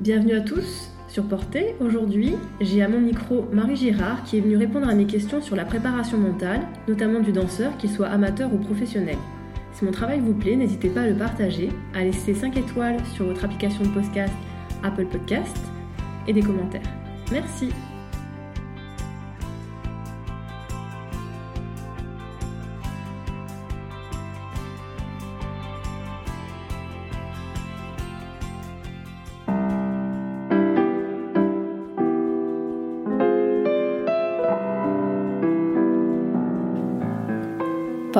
Bienvenue à tous sur Portée. Aujourd'hui, j'ai à mon micro Marie Girard qui est venue répondre à mes questions sur la préparation mentale, notamment du danseur, qu'il soit amateur ou professionnel. Si mon travail vous plaît, n'hésitez pas à le partager, à laisser 5 étoiles sur votre application de podcast Apple Podcast et des commentaires. Merci.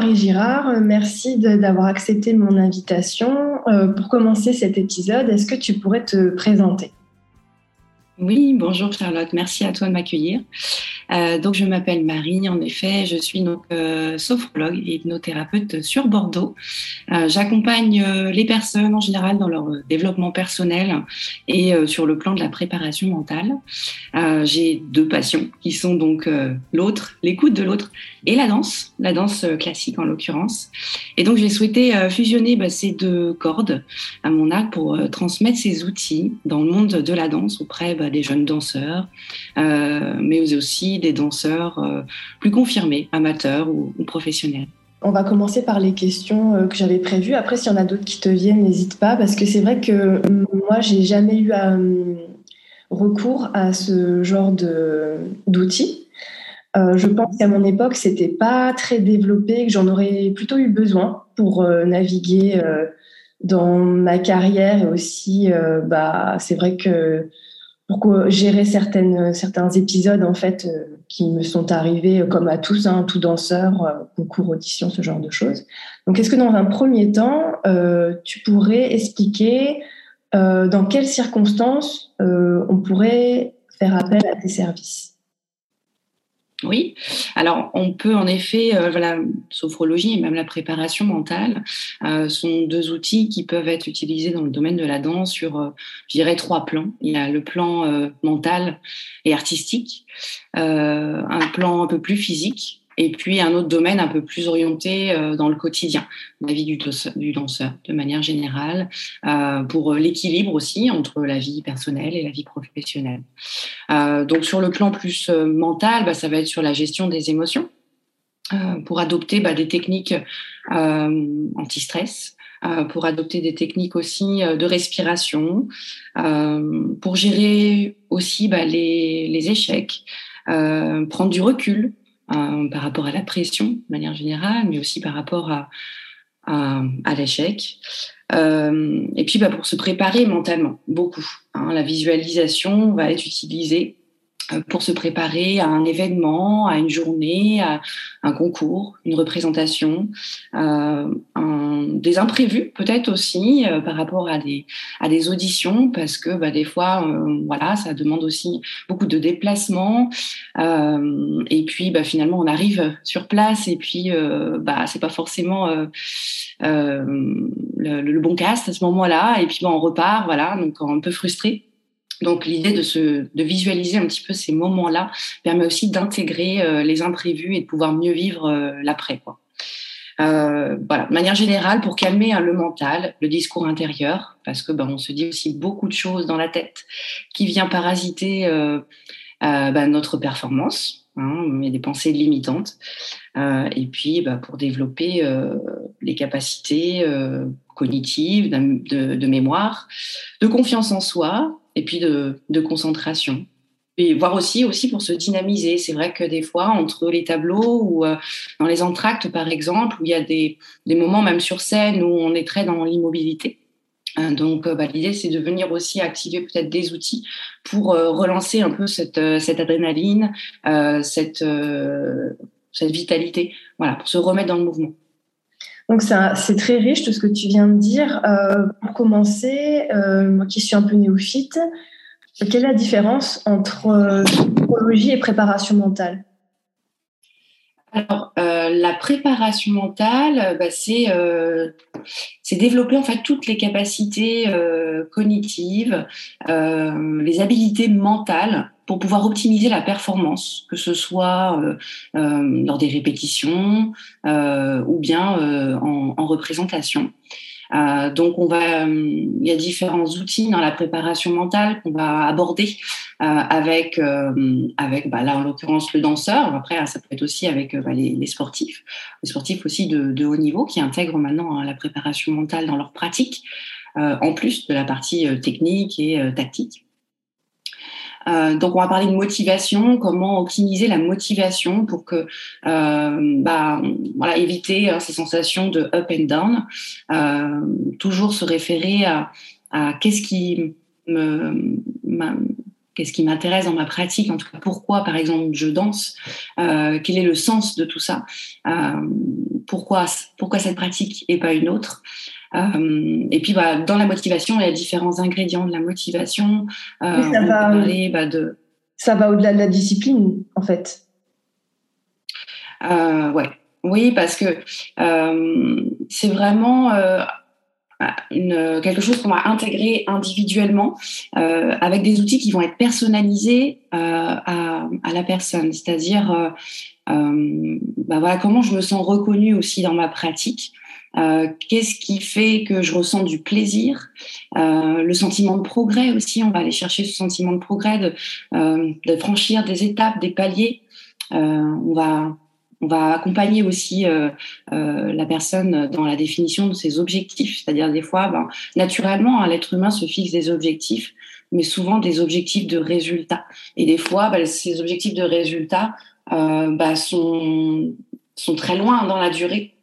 Marie Girard, merci d'avoir accepté mon invitation. Euh, pour commencer cet épisode, est-ce que tu pourrais te présenter? Oui, bonjour Charlotte, merci à toi de m'accueillir. Euh, donc je m'appelle Marie, en effet, je suis donc euh, sophrologue et hypnothérapeute sur Bordeaux. Euh, j'accompagne les personnes en général dans leur développement personnel et sur le plan de la préparation mentale. J'ai deux passions qui sont donc l'autre, l'écoute de l'autre et la danse, la danse classique en l'occurrence. Et donc j'ai souhaité fusionner bah, ces deux cordes à mon arc pour transmettre ces outils dans le monde de la danse auprès bah, des jeunes danseurs, euh, mais aussi des danseurs euh, plus confirmés, amateurs ou, professionnels. On va commencer par les questions euh, que j'avais prévues. Après, s'il y en a d'autres qui te viennent, n'hésite pas, parce que c'est vrai que moi, j'ai jamais eu recours à ce genre d'outils. je pense qu'à mon époque, c'était pas très développé, que j'en aurais plutôt eu besoin pour naviguer dans ma carrière et aussi, bah, c'est vrai que pour gérer certaines, certains épisodes en fait euh, qui me sont arrivés euh, comme à tous, hein, tout danseur, euh, concours audition, ce genre de choses. Donc, est-ce que dans un premier temps, tu pourrais expliquer dans quelles circonstances on pourrait faire appel à tes services? Oui, alors on peut en effet, euh, la sophrologie et même la préparation mentale euh, sont deux outils qui peuvent être utilisés dans le domaine de la danse sur, euh, je dirais, trois plans. Il y a le plan mental et artistique, un plan un peu plus physique et puis un autre domaine un peu plus orienté euh, dans le quotidien, la vie du, danseur de manière générale, euh, pour l'équilibre aussi entre la vie personnelle et la vie professionnelle. Euh, donc sur le plan plus mental, bah, ça va être sur la gestion des émotions, pour adopter bah, des techniques anti-stress, pour adopter des techniques aussi de respiration, pour gérer aussi bah, les, les, échecs, prendre du recul euh, par rapport à la pression de manière générale, mais aussi par rapport à, à, à l'échec. Euh, et puis bah, pour se préparer mentalement, beaucoup. Hein, la visualisation va être utilisée pour se préparer à un événement, à une journée, à un concours, une représentation, euh, un, des imprévus peut-être aussi euh, par rapport à des à des auditions parce que bah, des fois euh, voilà ça demande aussi beaucoup de déplacements euh, et puis bah, finalement on arrive sur place et puis bah c'est pas forcément le, le, bon cast à ce moment-là et puis bah, on repart voilà donc un peu frustré donc l'idée de, se, de visualiser un petit peu ces moments-là permet aussi d'intégrer euh, les imprévus et de pouvoir mieux vivre euh, l'après. Quoi. Euh, voilà, de manière générale, pour calmer hein, le mental, le discours intérieur, parce que ben, on se dit aussi beaucoup de choses dans la tête qui vient parasiter euh, ben, notre performance, hein, mais des pensées limitantes, et puis ben, pour développer les capacités cognitives, de, de, mémoire, de confiance en soi, et puis de, concentration. Et voir aussi, aussi pour se dynamiser. C'est vrai que des fois, entre les tableaux ou euh, dans les entractes, par exemple, où il y a des, moments même sur scène où on est très dans l'immobilité. Euh, donc, euh, bah, l'idée, c'est de venir aussi activer peut-être des outils pour relancer un peu cette, cette adrénaline, cette, cette vitalité, voilà, pour se remettre dans le mouvement. Donc c'est très riche tout ce que tu viens de dire. Euh, pour commencer, euh, moi qui suis un peu néophyte, quelle est la différence entre psychologie et préparation mentale? Alors, la préparation mentale, bah, c'est développer en fait toutes les capacités cognitives, les habiletés mentales pour pouvoir optimiser la performance, que ce soit euh, euh, lors des répétitions euh, ou bien en, en, représentation. donc, on va, il y a différents outils dans la préparation mentale qu'on va aborder avec, avec bah, là en l'occurrence le danseur. Après, ça peut être aussi avec bah, les, les, sportifs, les sportifs aussi de, de, haut niveau qui intègrent maintenant hein, la préparation mentale dans leur pratique, en plus de la partie technique et tactique. Euh, donc, on va parler de motivation, comment optimiser la motivation pour que, euh, bah, voilà, éviter hein, ces sensations de up and down. Euh, toujours se référer à, qu'est-ce qui me, qu'est-ce qui m'intéresse dans ma pratique, en tout cas pourquoi par exemple je danse, quel est le sens de tout ça, pourquoi, pourquoi cette pratique et pas une autre. Euh, et puis, bah, dans la motivation, il y a différents ingrédients de la motivation. Euh, ça, va, bah, de... ça va au-delà de la discipline, en fait. Euh, ouais. Oui, parce que c'est vraiment une, quelque chose qu'on va intégrer individuellement avec des outils qui vont être personnalisés à, à, la personne. C'est-à-dire, bah voilà, comment je me sens reconnue aussi dans ma pratique. Euh, qu'est-ce qui fait que je ressens du plaisir? Euh, Le sentiment de progrès aussi, on va aller chercher ce sentiment de progrès, de, euh, franchir des étapes, des paliers. on va on va accompagner aussi la personne dans la définition de ses objectifs, c'est-à-dire des fois, ben, naturellement, hein, l'être humain se fixe des objectifs, mais souvent des objectifs de résultats. Et des fois, ben, ces objectifs de résultats ben, sont très loin dans la durée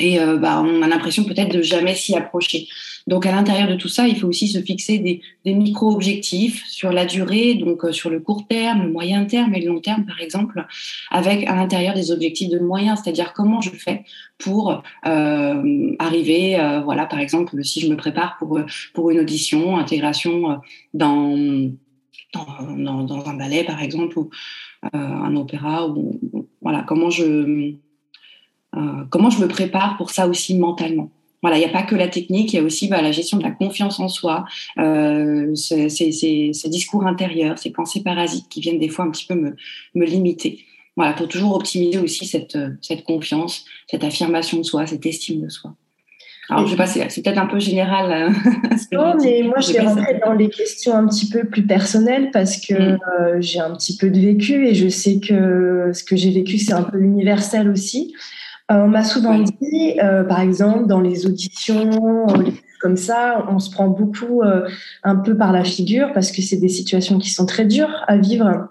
et euh, bah, on a l'impression peut-être de jamais s'y approcher. Donc à l'intérieur de tout ça, il faut aussi se fixer des, des micro-objectifs sur la durée, donc euh, sur le court terme, le moyen terme et le long terme par exemple, avec à l'intérieur des objectifs de moyens, c'est-à-dire comment je fais pour euh, arriver, euh, voilà par exemple si je me prépare pour pour une audition, intégration dans dans, dans, un ballet par exemple ou un opéra ou voilà comment je euh, comment je me prépare pour ça aussi mentalement. Voilà, il n'y a pas que la technique, il y a aussi bah, la gestion de la confiance en soi, euh, ces, ces, discours intérieurs, ces pensées parasites qui viennent des fois un petit peu me, me limiter. Voilà, pour toujours optimiser aussi cette, cette confiance, cette affirmation de soi, cette estime de soi. Alors, je sais pas, c'est peut-être un peu général. Euh, non, mais moi, je vais rentrer dans les questions un petit peu plus personnelles parce que mm. euh, j'ai un petit peu de vécu et je sais que ce que j'ai vécu, c'est un peu universel aussi. Euh, on m'a souvent dit, euh, par exemple, dans les auditions, comme ça, on se prend beaucoup euh, un peu par la figure parce que c'est des situations qui sont très dures à vivre.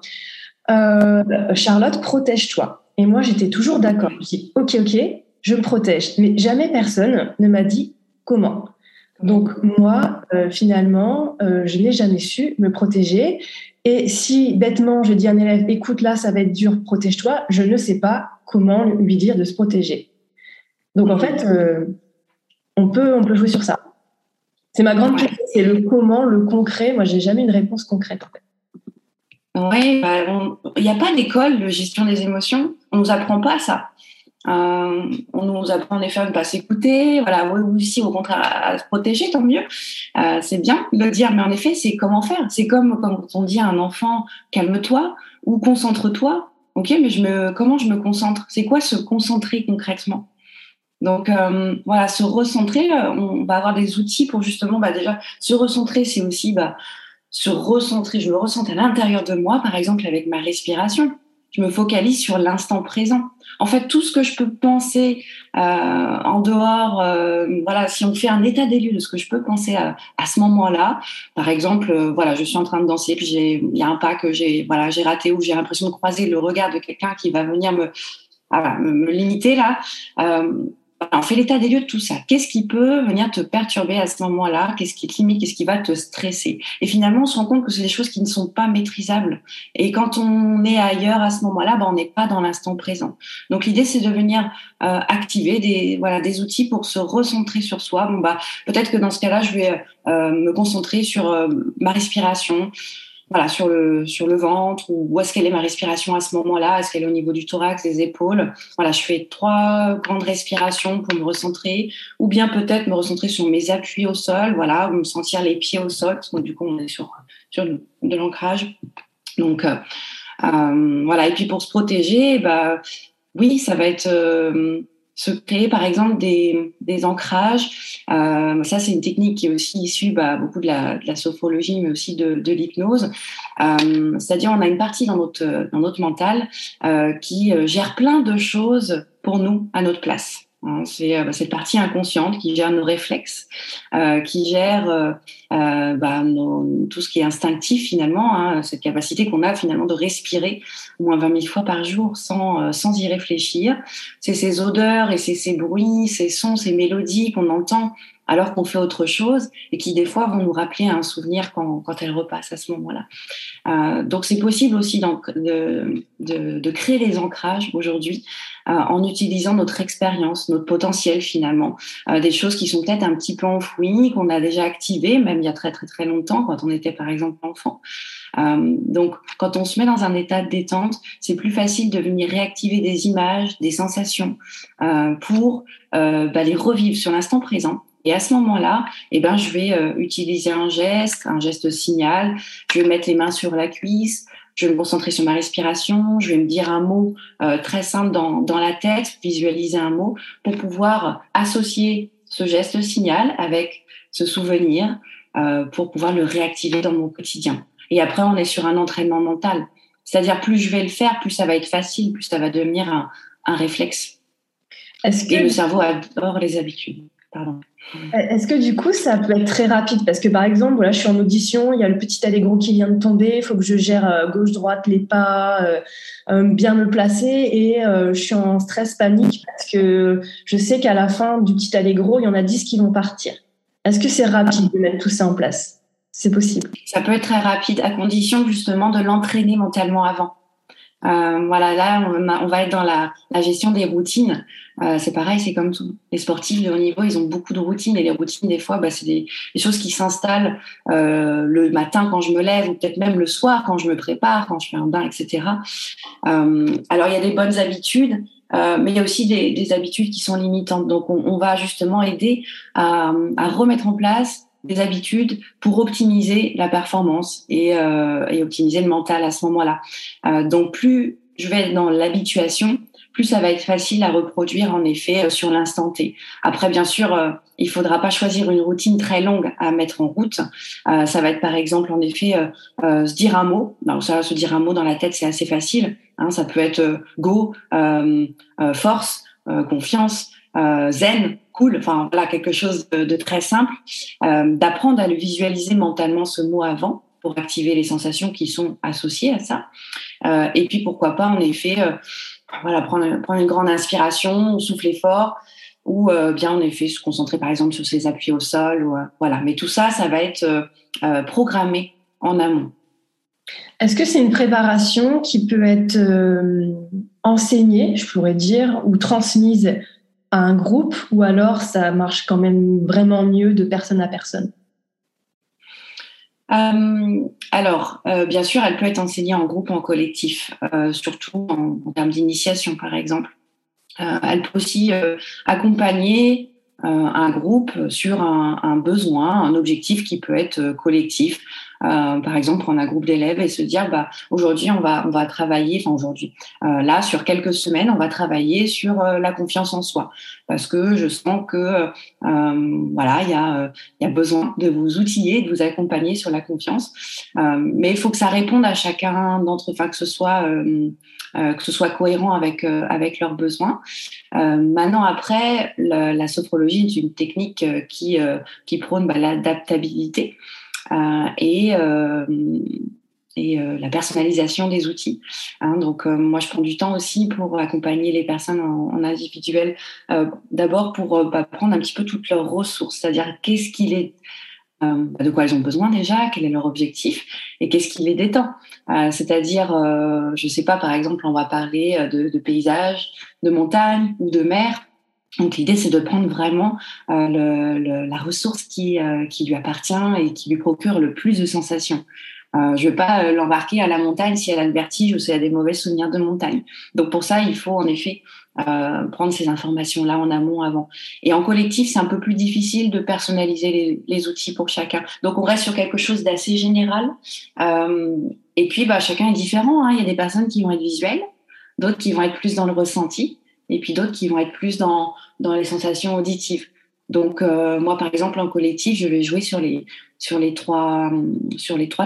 Charlotte, protège-toi. Et moi, j'étais toujours d'accord. Je dis, ok, ok, je me protège. Mais jamais personne ne m'a dit comment. Donc moi, finalement, je n'ai jamais su me protéger. Et si bêtement je dis à un élève, écoute là, ça va être dur, protège-toi, je ne sais pas comment lui dire de se protéger. Donc en fait, euh, on, peut, on peut jouer sur ça. C'est ma grande question, c'est le comment, le concret. Moi, j'ai jamais une réponse concrète en fait. Oui, bah, il n'y a pas d'école de gestion des émotions. On nous apprend pas ça. Euh, on nous apprend en effet à ne pas s'écouter, voilà, aussi au contraire à, se protéger, tant mieux. Euh, c'est bien de le dire, mais en effet, c'est comment faire. C'est comme quand on dit à un enfant calme-toi ou concentre-toi. Ok, mais je me, comment je me concentre? C'est quoi se concentrer concrètement? Donc euh, voilà, se recentrer, on va avoir des outils pour justement bah, déjà se recentrer, c'est aussi bah, se recentrer, je me ressens à l'intérieur de moi, par exemple avec ma respiration je me focalise sur l'instant présent. En fait, tout ce que je peux penser euh, en dehors, euh, voilà, si on fait un état des lieux de ce que je peux penser à, ce moment-là, par exemple, euh, voilà, je suis en train de danser, puis il y a un pas que j'ai, voilà, j'ai raté ou j'ai l'impression de croiser le regard de quelqu'un qui va venir me, voilà, me, limiter là. On fait l'état des lieux de tout ça. Qu'est-ce qui peut venir te perturber à ce moment-là? Qu'est-ce qui te limite? Qu'est-ce qui va te stresser? Et finalement, on se rend compte que c'est des choses qui ne sont pas maîtrisables. Et quand on est ailleurs à ce moment-là, ben, on n'est pas dans l'instant présent. Donc l'idée, c'est de venir euh, activer des voilà des outils pour se recentrer sur soi. Bon bah peut-être que dans ce cas-là, je vais euh, me concentrer sur euh, ma respiration voilà, sur le, sur le ventre ou où est-ce qu'elle est ma respiration à ce moment-là? Est-ce qu'elle est au niveau du thorax, des épaules? Voilà, je fais trois grandes respirations pour me recentrer ou bien peut-être me recentrer sur mes appuis au sol, voilà, ou me sentir les pieds au sol parce que du coup on est sur, sur de l'ancrage. Donc euh, euh, voilà, et puis pour se protéger, bah oui, ça va être euh, se créer par exemple des, ancrages. Euh, ça, c'est une technique qui est aussi issue bah, beaucoup de la, de sophrologie, mais aussi de, l'hypnose. Euh, C'est-à-dire, on a une partie dans notre, dans notre mental euh, qui gère plein de choses pour nous à notre place. Hein, c'est euh, cette partie inconsciente qui gère nos réflexes, euh, qui gère euh, euh, bah, nos, tout ce qui est instinctif finalement, hein, cette capacité qu'on a finalement de respirer au moins 20 000 fois par jour sans, euh, sans y réfléchir. C'est ces odeurs et c'est ces bruits, ces sons, ces mélodies qu'on entend alors qu'on fait autre chose et qui des fois vont nous rappeler un souvenir quand, quand elle repasse à ce moment-là. Euh, donc c'est possible aussi de, de, de, créer les ancrages aujourd'hui euh, en utilisant notre expérience, notre potentiel finalement, euh, des choses qui sont peut-être un petit peu enfouies, qu'on a déjà activées, même il y a très très très longtemps quand on était par exemple enfant. Euh, donc quand on se met dans un état de détente, c'est plus facile de venir réactiver des images, des sensations euh, pour euh, bah, les revivre sur l'instant présent et à ce moment-là, eh ben, je vais euh, utiliser un geste, un geste signal. Je vais mettre les mains sur la cuisse. Je vais me concentrer sur ma respiration. Je vais me dire un mot euh, très simple dans, dans la tête, visualiser un mot pour pouvoir associer ce geste signal avec ce souvenir euh, pour pouvoir le réactiver dans mon quotidien. Et après, on est sur un entraînement mental. C'est-à-dire, plus je vais le faire, plus ça va être facile, plus ça va devenir un, un réflexe. Que... Et le cerveau adore les habitudes. Pardon. Est-ce que du coup, ça peut être très rapide? Parce que par exemple, voilà, je suis en audition, il y a le petit allégro qui vient de tomber, il faut que je gère euh, gauche-droite les pas, euh, euh, bien me placer et euh, je suis en stress panique parce que je sais qu'à la fin du petit allégro, il y en a 10 qui vont partir. Est-ce que c'est rapide de mettre tout ça en place? C'est possible Ça peut être très rapide à condition justement de l'entraîner mentalement avant. Euh, voilà, là, on, va être dans la, la gestion des routines. Euh, c'est pareil, c'est comme tout. Les sportifs de haut niveau, ils ont beaucoup de routines et les routines, des fois, bah, c'est des, des, choses qui s'installent euh, le matin quand je me lève ou peut-être même le soir quand je me prépare, quand je fais un bain, etc. Euh, alors, il y a des bonnes habitudes. Euh, mais il y a aussi des, des, habitudes qui sont limitantes. Donc, on, on va justement aider à, à remettre en place des habitudes pour optimiser la performance et, euh, et optimiser le mental à ce moment-là. Euh, donc plus je vais être dans l'habituation, plus ça va être facile à reproduire en effet euh, sur l'instant T. Après, bien sûr, euh, il faudra pas choisir une routine très longue à mettre en route. Euh, ça va être par exemple en effet euh, se dire un mot. Alors ça, se dire un mot dans la tête, c'est assez facile. Hein, ça peut être go, force, confiance, zen cool, enfin voilà, quelque chose de, très simple, euh, d'apprendre à le visualiser mentalement ce mot avant pour activer les sensations qui sont associées à ça. Euh, et puis pourquoi pas en effet, euh, voilà, prendre, prendre, une grande inspiration, souffler fort, ou bien en effet se concentrer par exemple sur ses appuis au sol, ou, voilà. Mais tout ça, ça va être programmé en amont. Est-ce que c'est une préparation qui peut être enseignée, je pourrais dire, ou transmise un groupe ou alors ça marche quand même vraiment mieux de personne à personne? Euh, alors, euh, bien sûr, elle peut être enseignée en groupe ou en collectif, euh, surtout en, termes d'initiation, par exemple. Elle peut aussi accompagner un groupe sur un, besoin, un objectif qui peut être collectif. Euh, par exemple, prendre un groupe d'élèves et se dire, bah, aujourd'hui, on va, on va travailler, enfin aujourd'hui, euh, là, sur quelques semaines, on va travailler sur euh, la confiance en soi, parce que je sens que, voilà, il y a, il y a besoin de vous outiller, de vous accompagner sur la confiance, mais il faut que ça réponde à chacun d'entre, enfin, que ce soit que ce soit cohérent avec avec leurs besoins. maintenant, après, la, la, sophrologie est une technique qui qui prône bah, l'adaptabilité. Euh, et, euh, et la personnalisation des outils. Hein. donc moi, je prends du temps aussi pour accompagner les personnes en, individuel, d'abord pour bah, prendre un petit peu toutes leurs ressources, c'est-à-dire qu'est-ce qu'il est euh, de quoi elles ont besoin déjà, quel est leur objectif et qu'est-ce qui les détend. Euh, c'est-à-dire, euh, je ne sais pas, par exemple, on va parler de, de paysage, de montagne ou de mer. Donc l'idée, c'est de prendre vraiment la ressource qui, qui lui appartient et qui lui procure le plus de sensations. Euh, je ne veux pas l'embarquer à la montagne si elle a le vertige ou si elle a des mauvais souvenirs de montagne. Donc pour ça, il faut en effet euh, prendre ces informations-là en amont avant. Et en collectif, c'est un peu plus difficile de personnaliser les, outils pour chacun. Donc on reste sur quelque chose d'assez général. Euh, et puis bah, chacun est différent. Hein. Il y a des personnes qui vont être visuelles, d'autres qui vont être plus dans le ressenti, et puis d'autres qui vont être plus dans, les sensations auditives. Donc euh, moi, par exemple, en collectif, je vais jouer sur les trois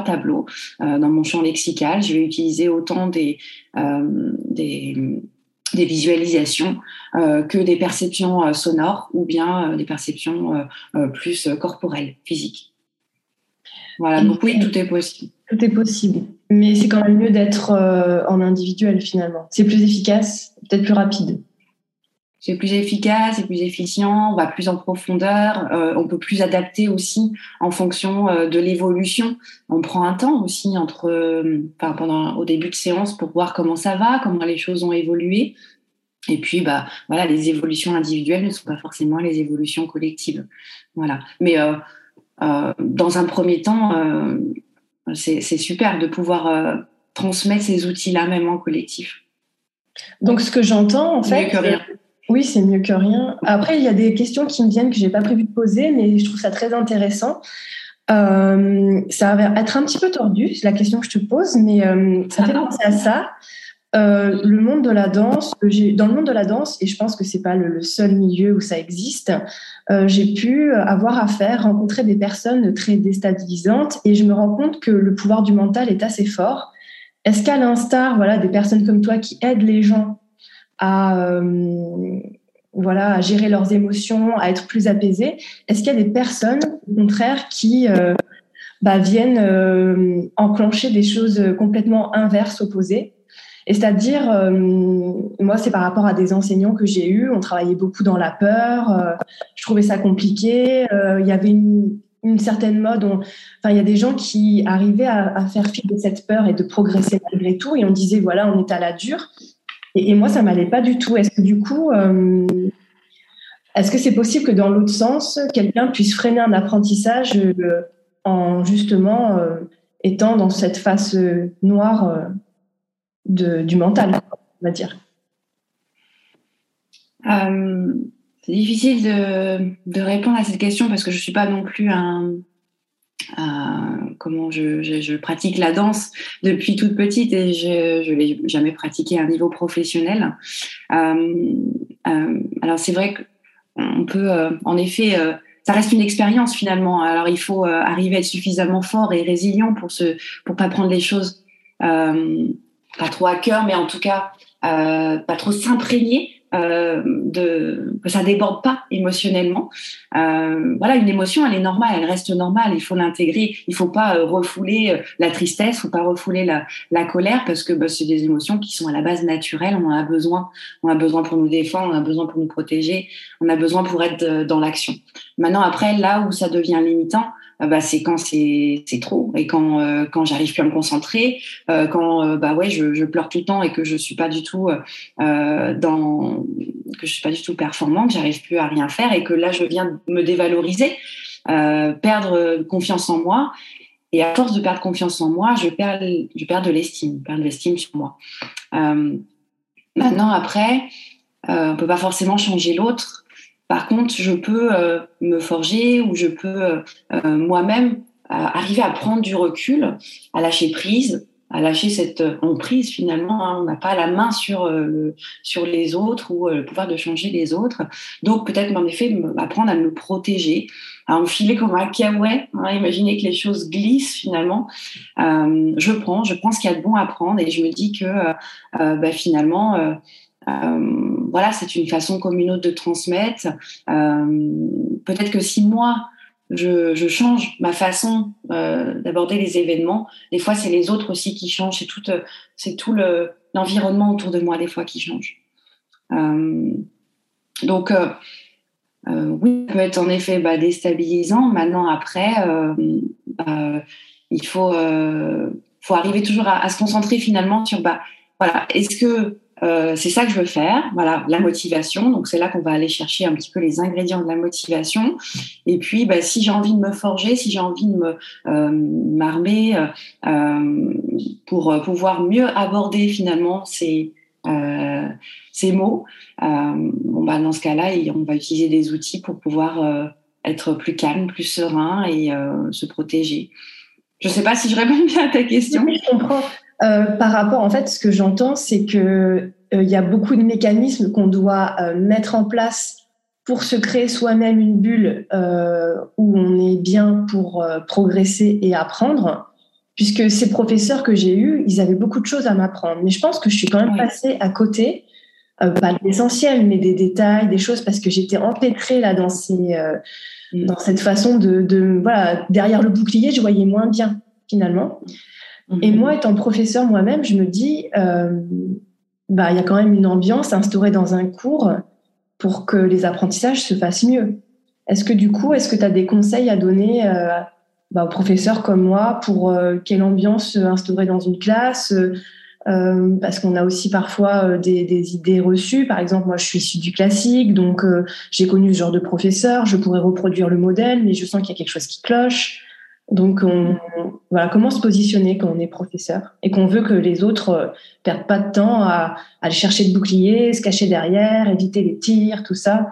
tableaux euh, dans mon champ lexical. Je vais utiliser autant des euh, des visualisations que des perceptions sonores ou bien des perceptions plus corporelles, physiques. Voilà, donc oui, tout est possible. Tout est possible. Mais c'est quand même mieux d'être en individuel finalement. C'est plus efficace, peut-être plus rapide c'est plus efficace, c'est plus efficient, on va plus en profondeur, euh, on peut plus adapter aussi en fonction euh, de l'évolution. On prend un temps aussi entre, euh, enfin, pendant au début de séance pour voir comment ça va, comment les choses ont évolué. Et puis, bah, voilà, les évolutions individuelles ne sont pas forcément les évolutions collectives. Voilà. Mais dans un premier temps, c'est super de pouvoir transmettre ces outils-là même en collectif. Donc, ce que j'entends, en fait. Oui, c'est mieux que rien. Après, il y a des questions qui me viennent que j'ai pas prévu de poser, mais je trouve ça très intéressant. Euh, ça va être un petit peu tordu, la question que je te pose, mais euh, ça fait penser à ça. Euh, le monde de la danse, dans le monde de la danse, et je pense que c'est pas le, seul milieu où ça existe, j'ai pu avoir affaire, rencontrer des personnes très déstabilisantes, et je me rends compte que le pouvoir du mental est assez fort. Est-ce qu'à l'instar, voilà, des personnes comme toi qui aident les gens à, euh, voilà, à gérer leurs émotions, à être plus apaisés Est-ce qu'il y a des personnes, au contraire, qui euh, bah, viennent euh, enclencher des choses complètement inverses, opposées? Et c'est-à-dire, moi, c'est par rapport à des enseignants que j'ai eus. On travaillait beaucoup dans la peur. je trouvais ça compliqué. Il y avait une, une certaine mode. enfin, il y a des gens qui arrivaient à, à faire fi de cette peur et de progresser malgré tout. Et on disait, voilà, on est à la dure. Et, moi, ça m'allait pas du tout. Est-ce que du coup, euh, est-ce que c'est possible que dans l'autre sens, quelqu'un puisse freiner un apprentissage euh, en justement euh, étant dans cette face noire du mental, on va dire? C'est difficile de, de, répondre à cette question parce que je ne suis pas non plus un, comment je, pratique la danse depuis toute petite et je n'ai jamais pratiqué à un niveau professionnel. Euh, euh, alors c'est vrai qu'on peut, euh, en effet, ça reste une expérience finalement. Alors il faut arriver à être suffisamment fort et résilient pour se, pour pas prendre les choses pas trop à cœur, mais en tout cas pas trop s'imprégner euh, de, que ça déborde pas émotionnellement. Euh, voilà, une émotion, elle est normale, elle reste normale. Il faut l'intégrer. Il faut pas euh, refouler euh, la tristesse, faut pas refouler la, la colère parce que bah, c'est des émotions qui sont à la base naturelles. On en a besoin. On a besoin pour nous défendre, on a besoin pour nous protéger, on a besoin pour être dans l'action. Maintenant, après, là où ça devient limitant, bah, c'est quand c'est trop. Et quand euh, quand j'arrive plus à me concentrer, euh, quand euh, bah ouais je, pleure tout le temps et que je suis pas du tout dans que je suis pas du tout performant, que j'arrive plus à rien faire et que là je viens me dévaloriser, perdre confiance en moi. Et à force de perdre confiance en moi, je perds je perds de l'estime, perds de l'estime sur moi. maintenant après, on peut pas forcément changer l'autre par contre, je peux euh, me forger ou je peux euh, euh, moi-même arriver à prendre du recul, à lâcher prise, à lâcher cette emprise finalement. Hein. on n'a pas la main sur sur les autres ou le pouvoir de changer les autres. Donc peut-être en effet apprendre à me protéger, à enfiler comme un kawaii. Hein, que les choses glissent finalement. je prends, je prends ce qu'il y a de bon à prendre et je me dis que bah, finalement euh, voilà, c'est une façon comme une autre de transmettre. Euh, peut-être que si moi, je, change ma façon euh, d'aborder les événements. Des fois, c'est les autres aussi qui changent. C'est tout, tout le, l'environnement autour de moi des fois qui change. Euh, donc, euh, euh, oui, ça peut être en effet bah, déstabilisant. Maintenant, après, bah, il faut, faut arriver toujours à, à, se concentrer finalement sur, bah, voilà, est-ce que euh, c'est ça que je veux faire, voilà, la motivation. Donc c'est là qu'on va aller chercher un petit peu les ingrédients de la motivation. Et puis, bah, si j'ai envie de me forger, si j'ai envie de me euh, m'armer euh, pour pouvoir mieux aborder finalement ces ces mots, bon bah dans ce cas-là, on va utiliser des outils pour pouvoir être plus calme, plus serein et se protéger. Je ne sais pas si je réponds bien à ta question. Oui, je comprends. Euh, par rapport, en fait, ce que j'entends, c'est que euh, il y a beaucoup de mécanismes qu'on doit euh, mettre en place pour se créer soi-même une bulle où on est bien pour progresser et apprendre. Puisque ces professeurs que j'ai eus, ils avaient beaucoup de choses à m'apprendre. Mais je pense que je suis quand même passée à côté, pas de l'essentiel, mais des détails, des choses, parce que j'étais empêtrée là dans, ces, mm. dans cette façon de, de, voilà, derrière le bouclier, je voyais moins bien finalement. Et mhm. moi, étant professeur moi-même, je me dis, euh, bah, il y a quand même une ambiance instaurée dans un cours pour que les apprentissages se fassent mieux. Est-ce que du coup, est-ce que tu as des conseils à donner euh, bah, aux professeurs comme moi pour euh, quelle ambiance instaurer dans une classe euh, parce qu'on a aussi parfois des, des, idées reçues. Par exemple, moi, je suis issue du classique, donc j'ai connu ce genre de professeur. Je pourrais reproduire le modèle, mais je sens qu'il y a quelque chose qui cloche. Donc, on, voilà, comment se positionner quand on est professeur et qu'on veut que les autres euh, perdent pas de temps à, aller chercher le bouclier, se cacher derrière, éviter les tirs, tout ça?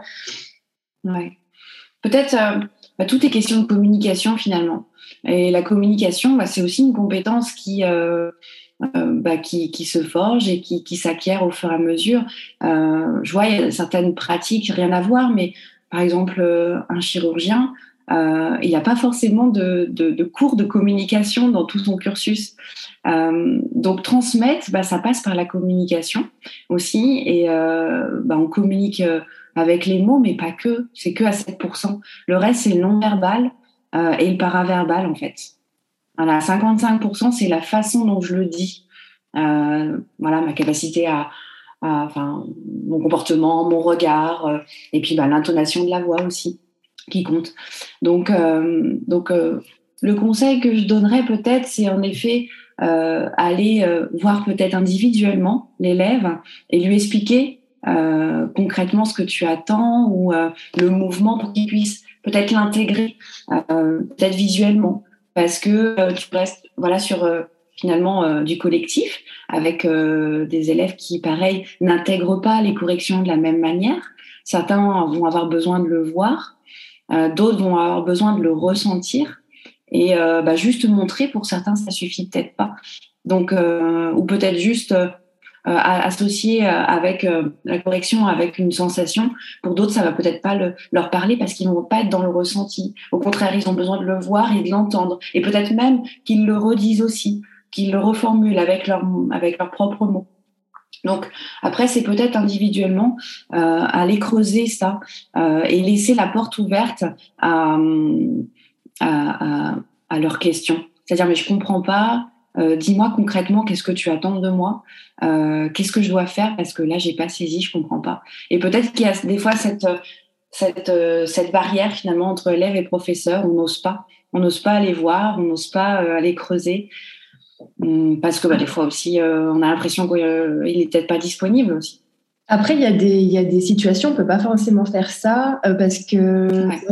Ouais. Peut-être, euh, bah, tout est question de communication finalement. Et la communication, bah, c'est aussi une compétence qui, euh, bah, qui, qui, se forge et qui, qui s'acquiert au fur et à mesure. je vois, certaines pratiques, rien à voir, mais par exemple, un chirurgien, euh, il n'y a pas forcément de, de, de, cours de communication dans tout son cursus. Euh, donc transmettre, bah, ça passe par la communication aussi, et euh, bah, on communique euh, avec les mots, mais pas que. C'est que à 7%. Le reste, c'est le non-verbal euh, et le paraverbal en fait. Voilà, 55%, c'est la façon dont je le dis. Euh, voilà, ma capacité à, à, enfin, mon comportement, mon regard, et puis bah, l'intonation de la voix aussi qui compte. Donc, euh, donc euh, le conseil que je donnerais peut-être, c'est en effet euh, aller euh, voir peut-être individuellement l'élève et lui expliquer euh, concrètement ce que tu attends ou le mouvement pour qu'il puisse peut-être l'intégrer, peut-être visuellement, parce que tu restes voilà sur finalement du collectif avec des élèves qui, pareil, n'intègrent pas les corrections de la même manière. Certains vont avoir besoin de le voir, euh, d'autres vont avoir besoin de le ressentir et euh, bah, juste montrer. Pour certains, ça suffit peut-être pas. Donc, euh, ou peut-être juste associer avec la correction avec une sensation. Pour d'autres, ça va peut-être pas le, leur parler parce qu'ils vont pas être dans le ressenti. Au contraire, ils ont besoin de le voir et de l'entendre. Et peut-être même qu'ils le redisent aussi, qu'ils le reformulent avec leur avec leurs propres mots. Donc après, c'est peut-être individuellement euh, aller creuser ça euh, et laisser la porte ouverte à, leurs questions. C'est-à-dire, mais je comprends pas. Euh, dis-moi concrètement qu'est-ce que tu attends de moi, qu'est-ce que je dois faire parce que là j'ai pas saisi, je comprends pas. Et peut-être qu'il y a des fois cette barrière finalement entre élève et professeur, on n'ose pas, on n'ose pas aller voir, on n'ose pas aller creuser. Hum, parce que bah, des fois aussi, euh, on a l'impression qu'il n'est peut-être pas disponible aussi. Après, il y, a des, il y a des situations, on ne peut pas forcément faire ça euh, parce que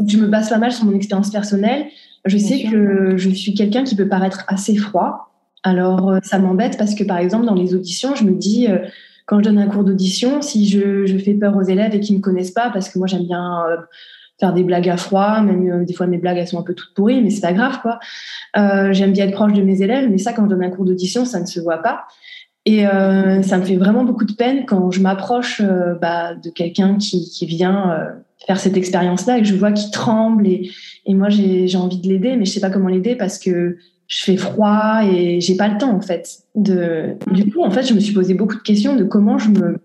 je me base pas mal sur mon expérience personnelle. Je sais que je suis quelqu'un qui peut paraître assez froid. Alors, euh, ça m'embête parce que, par exemple, dans les auditions, je me dis, quand je donne un cours d'audition, si je, je, fais peur aux élèves et qu'ils ne me connaissent pas, parce que moi, j'aime bien faire des blagues à froid, même euh, des fois mes blagues elles sont un peu toutes pourries, mais c'est pas grave quoi. Euh, J'aime bien être proche de mes élèves, mais ça quand je donne un cours d'audition, ça ne se voit pas. Et euh, ça me fait vraiment beaucoup de peine quand je m'approche bah, de quelqu'un qui, vient faire cette expérience-là et que je vois qu'il tremble et, et moi j'ai envie de l'aider, mais je sais pas comment l'aider parce que je fais froid et j'ai pas le temps en fait. Du coup, en fait, je me suis posé beaucoup de questions de comment je me,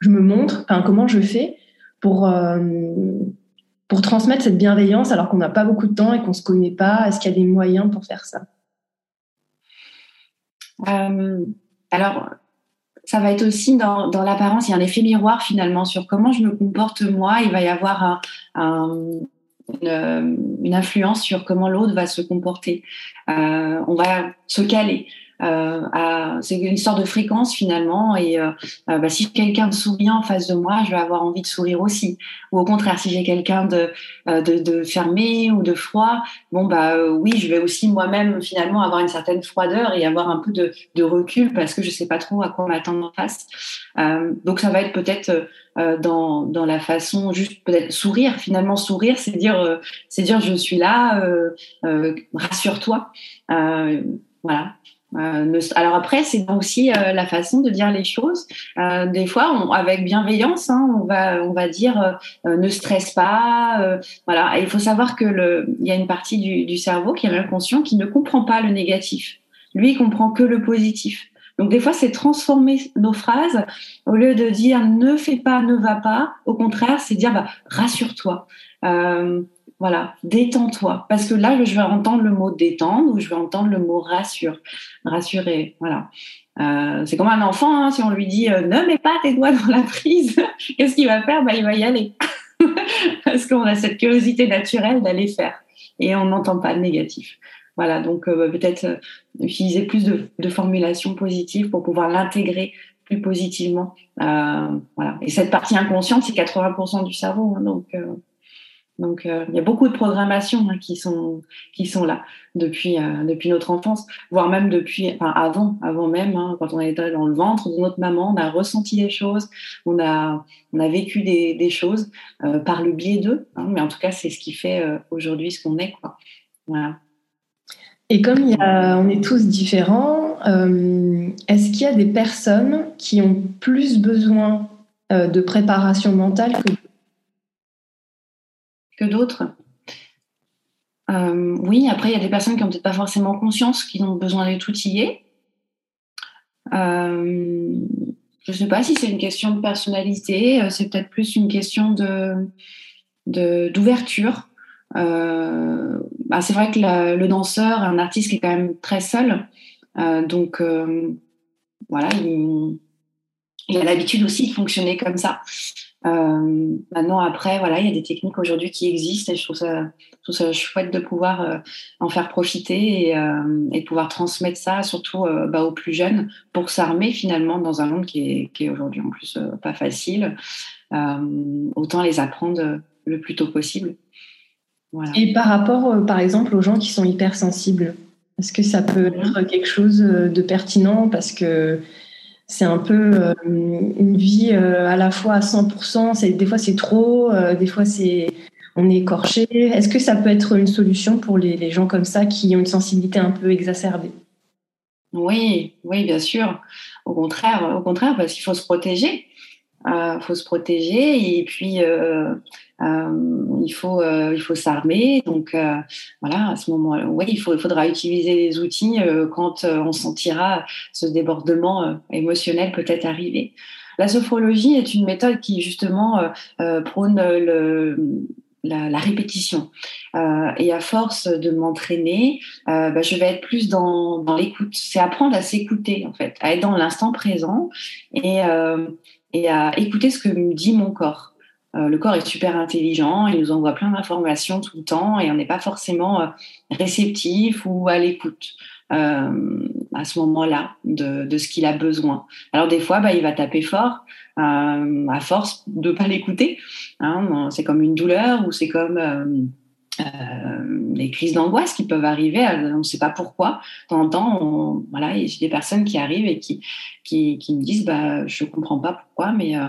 je me montre, enfin comment je fais pour pour transmettre cette bienveillance alors qu'on n'a pas beaucoup de temps et qu'on ne se connaît pas Est-ce qu'il y a des moyens pour faire ça? Alors, ça va être aussi dans, l'apparence, il y a un effet miroir finalement sur comment je me comporte moi. Il va y avoir une, influence sur comment l'autre va se comporter. on va se caler. Euh, c'est une histoire de fréquence finalement. Et euh, euh, bah, si quelqu'un me sourit en face de moi, je vais avoir envie de sourire aussi. Ou au contraire, si j'ai quelqu'un de, de, de, fermé ou de froid, bon bah oui, je vais aussi moi-même finalement avoir une certaine froideur et avoir un peu de, de recul parce que je sais pas trop à quoi m'attendre en face. donc ça va être peut-être dans, dans la façon juste peut-être sourire. Finalement, sourire, c'est dire c'est dire je suis là, rassure-toi. voilà. Euh, alors après, c'est aussi euh, la façon de dire les choses. Euh, des fois, avec bienveillance, hein, on va on va dire ne stresse pas. voilà. Il faut savoir que le, il y a une partie du, du cerveau qui est l'inconscient qui ne comprend pas le négatif. Lui, il comprend que le positif. Donc des fois, c'est transformer nos phrases au lieu de dire ne fais pas, ne va pas. Au contraire, c'est dire bah, rassure-toi. Voilà, détends-toi. Parce que là, je vais entendre le mot détendre ou je vais entendre le mot rassure, rassurer. Voilà. Euh, c'est comme un enfant, hein, si on lui dit euh, ne mets pas tes doigts dans la prise, qu'est-ce qu'il va faire? Bah, Il va y aller. Parce qu'on a cette curiosité naturelle d'aller faire. Et on n'entend pas le négatif. Voilà, donc euh, peut-être utiliser plus de, de, formulations positives pour pouvoir l'intégrer plus positivement. voilà. Et cette partie inconsciente, c'est 80% du cerveau. Hein, donc donc, euh, il y a beaucoup de programmations hein, qui sont qui sont là depuis euh, depuis notre enfance, voire même depuis, enfin avant, avant même, hein, quand on était dans le ventre de notre maman, on a ressenti des choses, on a on a vécu des, choses euh, par le biais d'eux. Hein, mais en tout cas, c'est ce qui fait aujourd'hui ce qu'on est, quoi. Voilà. Et comme on est tous différents, est-ce qu'il y a des personnes qui ont plus besoin de préparation mentale que que d'autres. Euh, oui, après, il y a des personnes qui n'ont peut-être pas forcément conscience qu'ils ont besoin d'être outillés. Euh, je ne sais pas si c'est une question de personnalité, euh, c'est peut-être plus une question de d'ouverture. Bah, c'est vrai que le danseur un artiste qui est quand même très seul, donc voilà, il, il a l'habitude aussi de fonctionner comme ça. Euh, maintenant, après, voilà, il y a des techniques aujourd'hui qui existent et je trouve ça, je trouve ça chouette de pouvoir euh, en faire profiter et, euh, et, de pouvoir transmettre ça, surtout bah, aux plus jeunes, pour s'armer finalement dans un monde qui est, qui est aujourd'hui en plus pas facile. autant les apprendre le plus tôt possible. Voilà. Et par rapport, par exemple, aux gens qui sont hypersensibles, est-ce que ça peut mhm. être quelque chose de pertinent parce que c'est un peu euh, une vie euh, à la fois à 100%. C'est, des fois, c'est trop, euh, des fois, c'est on est écorché. Est-ce que ça peut être une solution pour les, gens comme ça qui ont une sensibilité un peu exacerbée? Oui, oui, bien sûr. Au contraire, au contraire, parce qu'il faut se protéger. Il faut se protéger et puis il faut euh, il faut s'armer. Donc euh, voilà, à ce moment-là, oui, il, faut, il faudra utiliser les outils quand on sentira ce débordement émotionnel peut-être arriver. La sophrologie est une méthode qui justement prône le, la, la, répétition. Euh, et à force de m'entraîner, euh, bah, je vais être plus dans, dans l'écoute. C'est apprendre à s'écouter, en fait, à être dans l'instant présent et, euh, et à écouter ce que me dit mon corps. Euh, le corps est super intelligent, il nous envoie plein d'informations tout le temps et on n'est pas forcément euh, réceptif ou à l'écoute euh, à ce moment-là de, de, ce qu'il a besoin. Alors des fois, bah, il va taper fort à force de pas l'écouter. Hein, c'est comme une douleur ou c'est comme euh, les crises d'angoisse qui peuvent arriver, on ne sait pas pourquoi. Temps, voilà, j'ai des personnes qui arrivent et qui, qui, qui me disent, bah, je comprends pas pourquoi, mais euh,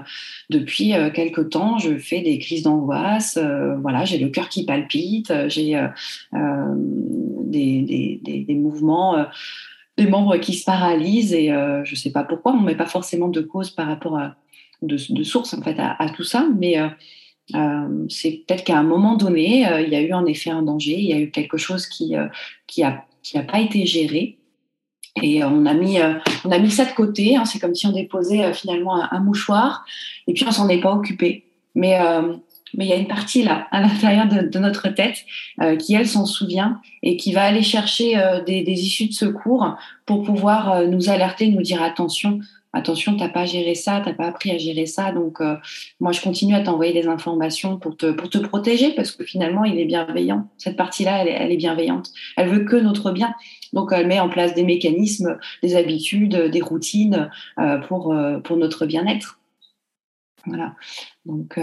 depuis euh, quelque temps, je fais des crises d'angoisse. Euh, voilà, j'ai le cœur qui palpite, j'ai des, des, des, des, mouvements, des membres qui se paralysent et je ne sais pas pourquoi. On ne met pas forcément de cause par rapport à de, de source en fait à, à tout ça, mais euh, c'est peut-être qu'à un moment donné, euh, il y a eu en effet un danger, il y a eu quelque chose qui euh, qui qui a pas été géré. Et on a mis on a mis ça de côté. Hein, c'est comme si on déposait finalement un, mouchoir et puis on s'en est pas occupé. Mais mais il y a une partie là, à l'intérieur de, notre tête, euh, qui elle s'en souvient et qui va aller chercher euh, des, issues de secours pour pouvoir euh, nous alerter, nous dire attention, attention, t'as pas géré ça, t'as pas appris à gérer ça. Donc moi, je continue à t'envoyer des informations pour te protéger parce que finalement, il est bienveillant. Cette partie-là, elle, est bienveillante. Elle veut que notre bien. Donc, elle met en place des mécanismes, des habitudes, des routines pour pour notre bien-être. Voilà. Donc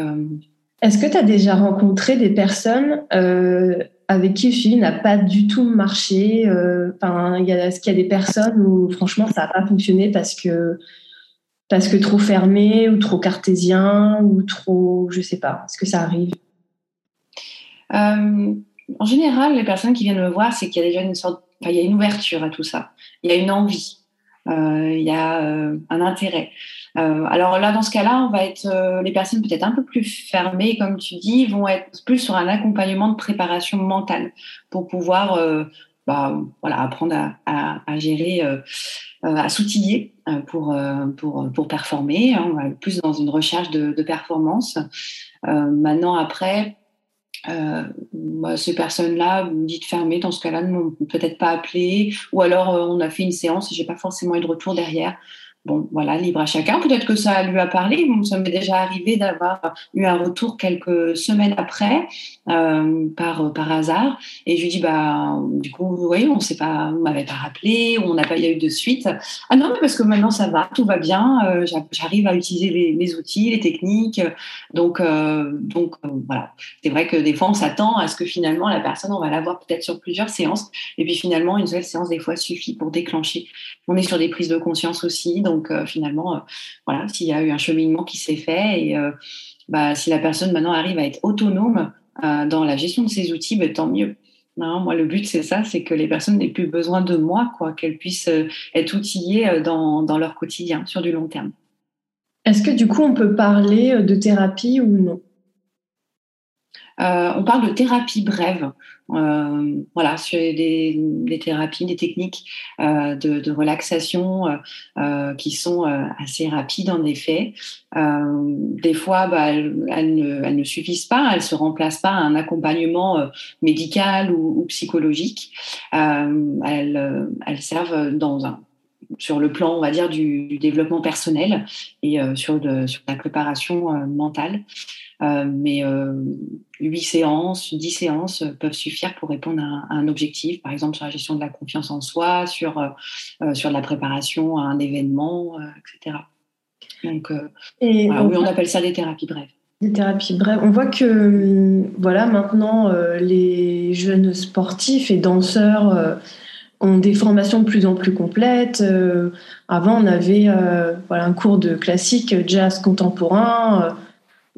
est-ce que tu as déjà rencontré des personnes euh, avec qui le n'a pas du tout marché euh, Est-ce qu'il y a des personnes où franchement ça n'a pas fonctionné parce que, parce que trop fermé ou trop cartésien ou trop, je sais pas, est-ce que ça arrive? Euh, En général, les personnes qui viennent me voir, c'est qu'il y a déjà une sorte, il y a une ouverture à tout ça, il y a une envie, il y a un intérêt. Euh, alors là, dans ce cas-là, on va être euh, les personnes peut-être un peu plus fermées, comme tu dis, vont être plus sur un accompagnement de préparation mentale pour pouvoir euh, bah, voilà, apprendre à, à, gérer, euh, à s'outiller pour, pour, pour performer. Hein, plus dans une recherche de, performance. maintenant, après, euh, bah, ces personnes-là, dites fermées, dans ce cas-là, ne m'ont peut-être pas appelé, ou alors on a fait une séance et j'ai pas forcément eu de retour derrière. Bon, voilà, libre à chacun. Peut-être que ça lui a parlé. ça m'est déjà arrivé d'avoir eu un retour quelques semaines après, euh, par, par hasard. Et je lui dis, bah, du coup, oui, on sait pas, on m'avait pas rappelé, on n'a pas eu de suite. Ah non, mais parce que maintenant ça va, tout va bien. Euh, j'arrive à utiliser les, outils, les techniques. Donc, euh, donc voilà. C'est vrai que des fois, on s'attend à ce que finalement la personne, on va la voir peut-être sur plusieurs séances. Et puis finalement, une seule séance, des fois, suffit pour déclencher. On est sur des prises de conscience aussi. Donc euh, finalement, euh, voilà, s'il y a eu un cheminement qui s'est fait et euh, bah, si la personne maintenant arrive à être autonome dans la gestion de ses outils, bah, tant mieux. Non, moi, le but, c'est ça, c'est que les personnes n'aient plus besoin de moi, quoi, qu'elles puissent être outillées dans, dans leur quotidien sur du long terme. Est-ce que du coup, on peut parler de thérapie ou non? Euh, on parle de thérapie brève, euh, voilà, sur des, thérapies, des techniques euh, de, relaxation qui sont assez rapides en effet. des fois, bah, elles, ne, suffisent pas, elles se remplacent pas à un accompagnement médical ou, psychologique. Elles, servent sur le plan, on va dire, du, développement personnel et sur la préparation mentale. Euh, mais euh, huit séances, dix séances peuvent suffire pour répondre à, un objectif, par exemple sur la gestion de la confiance en soi, sur, euh, sur la préparation à un événement, etc. Donc, oui, on appelle ça des thérapies brèves. Des thérapies brèves. On voit que voilà, maintenant, les jeunes sportifs et danseurs ont des formations de plus en plus complètes. avant, on avait voilà, un cours de classique jazz contemporain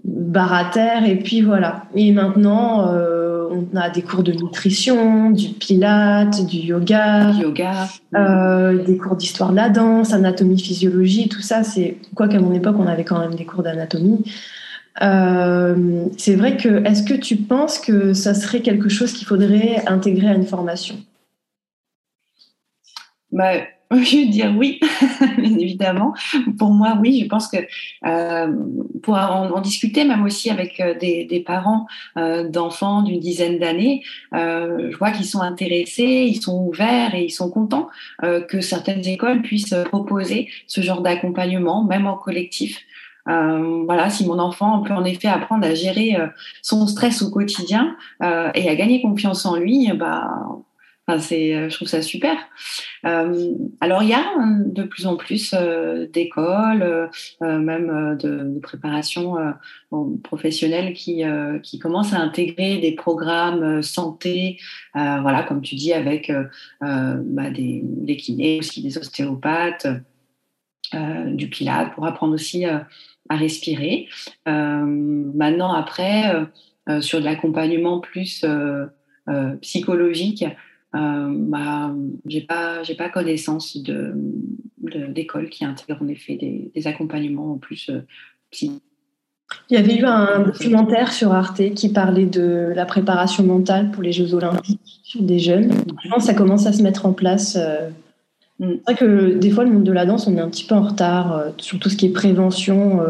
barre à terre et puis voilà. Et maintenant, euh, on a des cours de nutrition, du pilate, du yoga, yoga. Euh, des cours d'histoire de la danse, anatomie, physiologie, tout ça. C'est quoi qu'à mon époque, on avait quand même des cours d'anatomie. Euh, c'est vrai que est-ce que tu penses que ça serait quelque chose qu'il faudrait intégrer à une formation? Bah, je vais dire oui, bien évidemment. Pour moi, oui, je pense que euh, pour en, discuter, même aussi avec euh, des, des parents euh, d'enfants d'une dizaine d'années, euh, je vois qu'ils sont intéressés, ils sont ouverts et ils sont contents euh, que certaines écoles puissent proposer ce genre d'accompagnement, même en collectif. Euh, voilà, si mon enfant peut en effet apprendre à gérer son stress au quotidien et à gagner confiance en lui, bah c'est, euh, je trouve ça super. Euh, alors, il y a de plus en plus euh, d'écoles, même de, préparation professionnelle qui, qui commencent à intégrer des programmes santé, voilà, comme tu dis, avec bah, des, des, kinés, aussi des ostéopathes, du pilate, pour apprendre aussi à respirer. maintenant, après, sur de l'accompagnement plus psychologique, euh, bah, j'ai pas j'ai pas connaissance de d'écoles qui intègrent en effet des, des accompagnements en plus euh, psy. Il y avait eu un documentaire sur Arte qui parlait de la préparation mentale pour les Jeux Olympiques sur des jeunes. Je pense que ça commence à se mettre en place. Euh? Mm. C'est vrai que des fois, le monde de la danse, on est un petit peu en retard euh, sur tout ce qui est prévention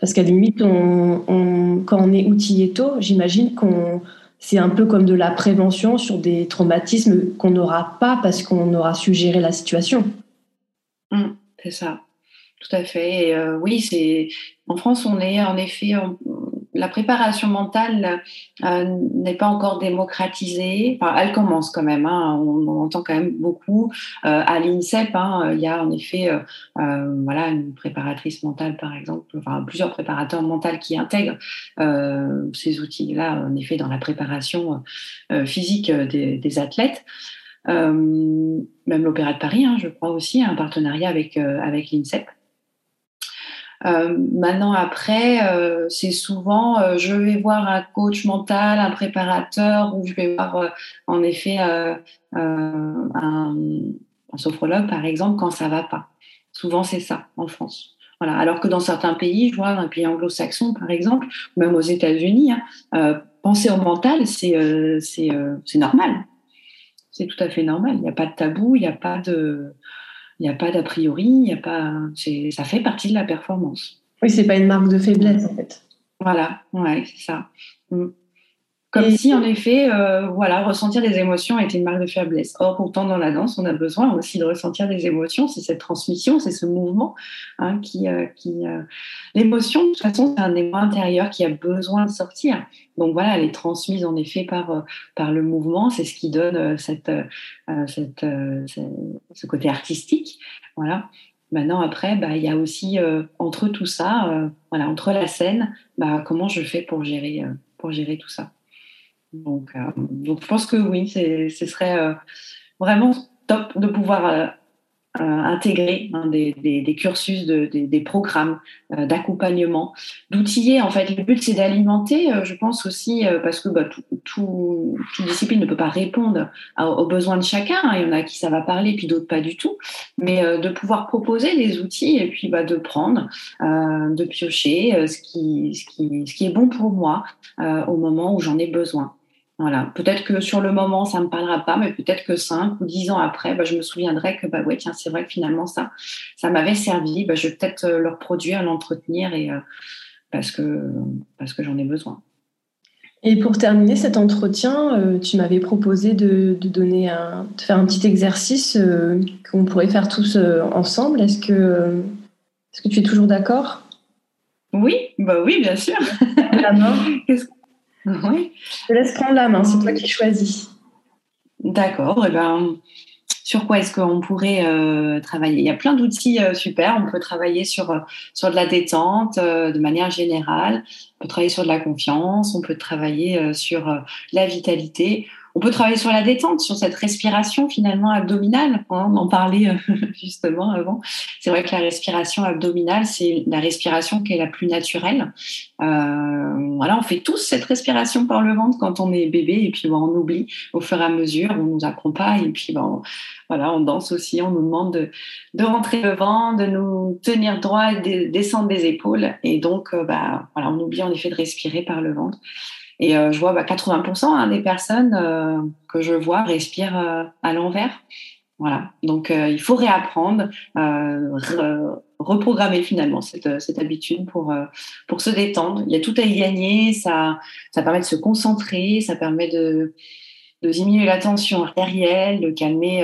Parce qu'à la limite, on, quand on est outillé tôt, j'imagine qu'on c'est un peu comme de la prévention sur des traumatismes qu'on n'aura pas parce qu'on aura su gérer la situation. Mmh, c'est ça, tout à fait. Euh, oui, c'est en France, on est en effet la préparation mentale euh, n'est pas encore démocratisée. Enfin, elle commence quand même. Hein. on, en entend quand même beaucoup. Euh, à l'INSEP, hein, il y a en effet euh, voilà, une préparatrice mentale, par exemple, enfin, plusieurs préparateurs mentaux qui intègrent ces outils-là, en effet, dans la préparation physique des, athlètes. même l'Opéra de Paris, hein, je crois aussi, a un partenariat avec, avec l'INSEP. Euh, maintenant, après, euh, c'est souvent, euh, je vais voir un coach mental, un préparateur, ou je vais voir en effet un, sophrologue, par exemple, quand ça va pas. Souvent, c'est ça en France. Voilà. Alors que dans certains pays, je vois un pays anglo-saxon, par exemple, même aux États-Unis, hein, penser au mental, c'est normal. C'est tout à fait normal. Il n'y a pas de tabou, il n'y a pas de il n'y a pas d'a priori, il n'y a pas, ça fait partie de la performance. Oui, c'est pas une marque de faiblesse en fait. Voilà, ouais, c'est ça. Mm. Comme si, en effet, euh, voilà, ressentir des émotions était une marque de faiblesse. Or, pourtant, dans la danse, on a besoin aussi de ressentir des émotions. C'est cette transmission, c'est ce mouvement hein, qui, euh, qui euh, l'émotion, de toute façon, c'est un élément intérieur qui a besoin de sortir. Donc voilà, elle est transmise en effet par par le mouvement. C'est ce qui donne cette, cette ce côté artistique. Voilà. Maintenant, après, bah, il y a aussi entre tout ça, voilà, entre la scène, bah, comment je fais pour gérer pour gérer tout ça. Donc, euh, donc je pense que oui, ce serait euh, vraiment top de pouvoir euh, intégrer hein, des, cursus, de, des, programmes d'accompagnement, d'outiller. En fait, le but c'est d'alimenter. je pense aussi parce que bah, tout, tout, toute discipline ne peut pas répondre aux besoins de chacun. Il y en a qui ça va parler, puis d'autres pas du tout. Mais de pouvoir proposer des outils et puis bah, de prendre, de piocher ce qui est bon pour moi au moment où j'en ai besoin. Voilà. Peut-être que sur le moment, ça me parlera pas, mais peut-être que cinq ou dix ans après, bah, je me souviendrai que bah ouais, tiens, c'est vrai que finalement ça, ça m'avait servi. Bah, je vais peut-être euh, le reproduire, l'entretenir et euh, parce que parce que j'en ai besoin. Et pour terminer cet entretien, euh, tu m'avais proposé de, de, donner un, de faire un petit exercice qu'on pourrait faire tous ensemble. Est-ce que est-ce que tu es toujours d'accord? Oui, bah oui, bien sûr. Main. Oui. Je te laisse prendre la main, c'est toi qui choisis. D'accord. Et eh ben, sur quoi est-ce qu'on pourrait euh, travailler? Il y a plein d'outils euh, super. On peut travailler sur, euh, sur de la détente de manière générale. On peut travailler sur de la confiance. On peut travailler sur la vitalité. On peut travailler sur la détente, sur cette respiration finalement abdominale. Hein, on en parlait euh, justement avant. C'est vrai que la respiration abdominale, c'est la respiration qui est la plus naturelle. Euh, voilà, on fait tous cette respiration par le ventre quand on est bébé et puis bon, on oublie au fur et à mesure, on nous pas et puis bon, voilà, on danse aussi, on nous demande de, de rentrer le ventre, de nous tenir droit, de descendre des épaules et donc euh, bah voilà, on oublie en effet de respirer par le ventre. Et euh, je vois bah, 80% hein, des personnes euh, que je vois respirent euh, à l'envers. Voilà. Donc il faut réapprendre, reprogrammer finalement cette, cette habitude pour pour se détendre. Il y a tout à y gagner. Ça ça permet de se concentrer, ça permet de de diminuer la tension artérielle, de calmer.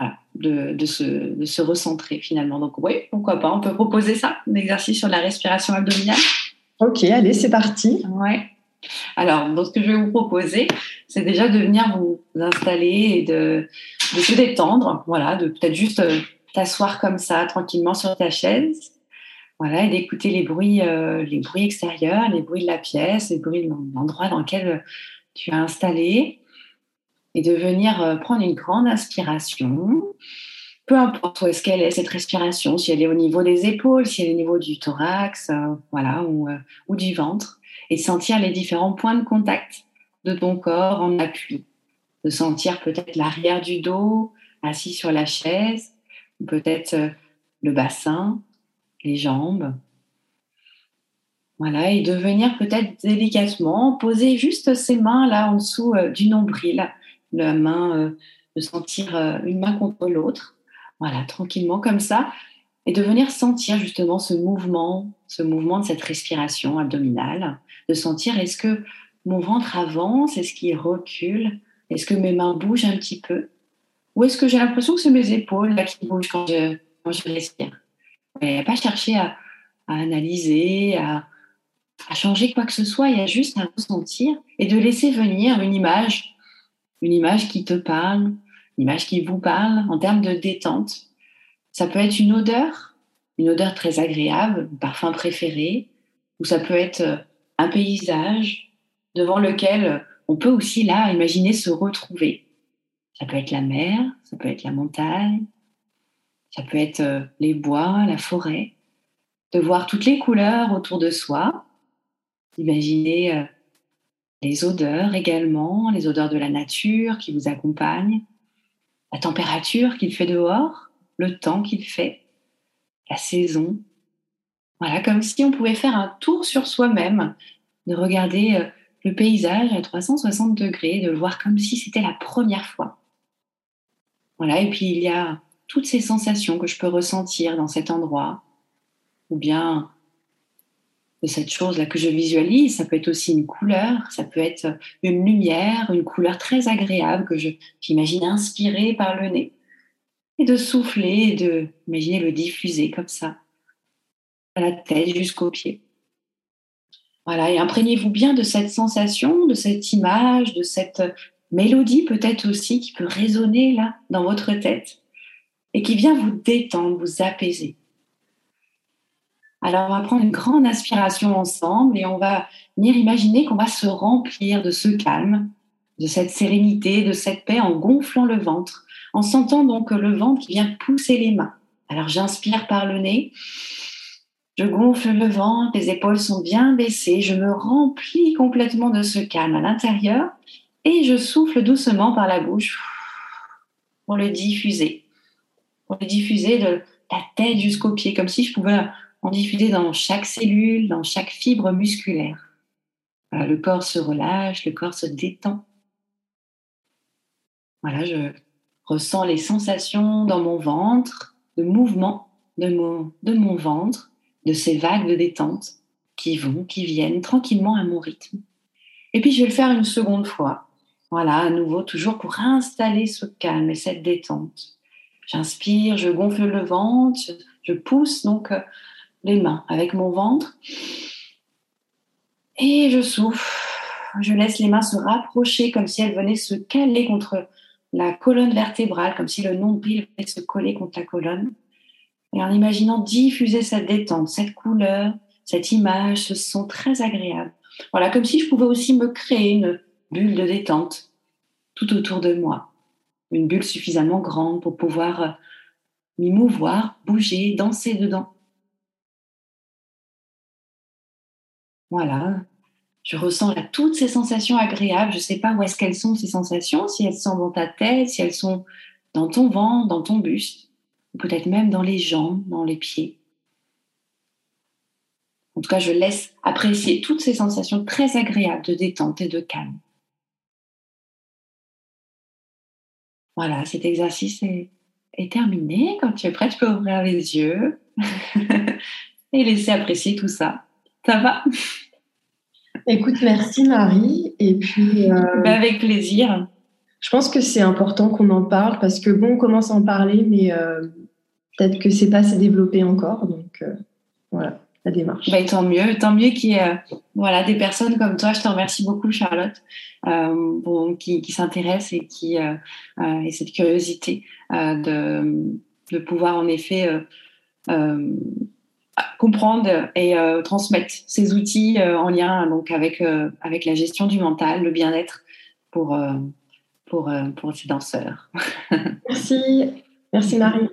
Voilà, de, de, se, de se recentrer finalement. Donc oui, pourquoi pas, on peut proposer ça, un exercice sur la respiration abdominale. Ok, allez, c'est parti. Ouais. Alors, ce que je vais vous proposer, c'est déjà de venir vous installer et de, se détendre. Voilà, de peut-être juste euh, t'asseoir comme ça, tranquillement sur ta chaise. Voilà, et d'écouter les bruits, euh, les bruits extérieurs, les bruits de la pièce, les bruits de l'endroit dans lequel tu as installé. Et de venir euh, prendre une grande inspiration. Peu importe où qu'elle est, cette respiration, si elle est au niveau des épaules, si elle est au niveau du thorax, voilà, ou du ventre et sentir les différents points de contact de ton corps en appui. De sentir peut-être l'arrière du dos assis sur la chaise, peut-être euh, le bassin, les jambes. Voilà, et de venir peut-être délicatement poser juste ses mains là en dessous euh, du nombril, la main, euh, de sentir une main contre l'autre. Voilà, tranquillement comme ça. Et de venir sentir justement ce mouvement, ce mouvement de cette respiration abdominale, de sentir est-ce que mon ventre avance, est-ce qu'il recule, est-ce que mes mains bougent un petit peu, ou est-ce que j'ai l'impression que c'est mes épaules là, qui bougent quand je, quand je respire. Il a pas chercher à, analyser, à changer quoi que ce soit, il y a juste à ressentir et de laisser venir une image, une image qui te parle, une image qui vous parle en termes de détente. Ça peut être une odeur, une odeur très agréable, un parfum préféré, ou ça peut être euh, un paysage devant lequel on peut aussi là imaginer se retrouver. Ça peut être la mer, ça peut être la montagne, ça peut être euh, les bois, la forêt, de voir toutes les couleurs autour de soi, d'imaginer euh, les odeurs également, les odeurs de la nature qui vous accompagnent, la température qu'il fait dehors, le temps qu'il fait, la saison. Voilà, comme si on pouvait faire un tour sur soi-même, de regarder euh, le paysage à 360 degrés, de le voir comme si c'était la première fois. Voilà, et puis il y a toutes ces sensations que je peux ressentir dans cet endroit, ou bien de cette chose-là que je visualise. Ça peut être aussi une couleur, ça peut être une lumière, une couleur très agréable que j'imagine inspirer par le nez. Et de souffler et de imaginer le diffuser comme ça, à la tête jusqu'aux pieds. Voilà, et imprégnez-vous bien de cette sensation, de cette image, de cette mélodie peut-être aussi qui peut résonner là dans votre tête et qui vient vous détendre, vous apaiser. Alors, on va prendre une grande inspiration ensemble et on va venir imaginer qu'on va se remplir de ce calme, de cette sérénité, de cette paix en gonflant le ventre, en sentant donc le ventre qui vient pousser les mains. Alors, j'inspire par le nez, je gonfle le ventre, les épaules sont bien baissées, je me remplis complètement de ce calme à l'intérieur et je souffle doucement par la bouche pour le diffuser, pour le diffuser de la tête jusqu'aux pieds, comme si je pouvais en diffuser dans chaque cellule, dans chaque fibre musculaire. le corps se relâche, le corps se détend. Voilà, ressens les sensations dans mon ventre, de mouvement de mon, de mon ventre, de ces vagues de détente qui vont, qui viennent tranquillement à mon rythme. Et puis je vais le faire une seconde fois. Voilà, à nouveau, toujours pour installer ce calme et cette détente. J'inspire, je gonfle le ventre, je pousse donc euh, les mains avec mon ventre. Et je souffle. Je laisse les mains se rapprocher comme si elles venaient se caler contre la colonne vertébrale, comme si le nombril se coller contre la colonne. Et en imaginant diffuser cette détente, cette couleur, cette image, ce son très agréable. Voilà, comme si je pouvais aussi me créer une bulle de détente tout autour de moi. Une bulle suffisamment grande pour pouvoir m'y mouvoir, bouger, danser dedans. Voilà. Je ressens toutes ces sensations agréables. Je ne sais pas où est-ce qu'elles sont, ces sensations, si elles sont dans ta tête, si elles sont dans ton ventre, dans ton buste, ou peut-être même dans les jambes, dans les pieds. En tout cas, je laisse apprécier toutes ces sensations très agréables de détente et de calme. Voilà, cet exercice est, est terminé. Quand tu es prêt, tu peux ouvrir les yeux et laisser apprécier tout ça. Ça va? Écoute, merci Marie. Et puis. Euh, bah, avec plaisir. Je pense que c'est important qu'on en parle parce que bon, on commence à en parler, mais euh, peut-être que c'est pas assez développé encore. Donc euh, voilà, la démarche. Bah, tant mieux, tant mieux qu'il y ait voilà, des personnes comme toi. Je te remercie beaucoup, Charlotte, bon, qui, qui s'intéressent et qui et cette curiosité de, de pouvoir en effet comprendre et euh, transmettre ces outils euh, en lien donc avec euh, avec la gestion du mental, le bien-être pour pour pour ces danseurs. Merci, merci Marie.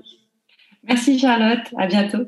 Merci Charlotte, à bientôt.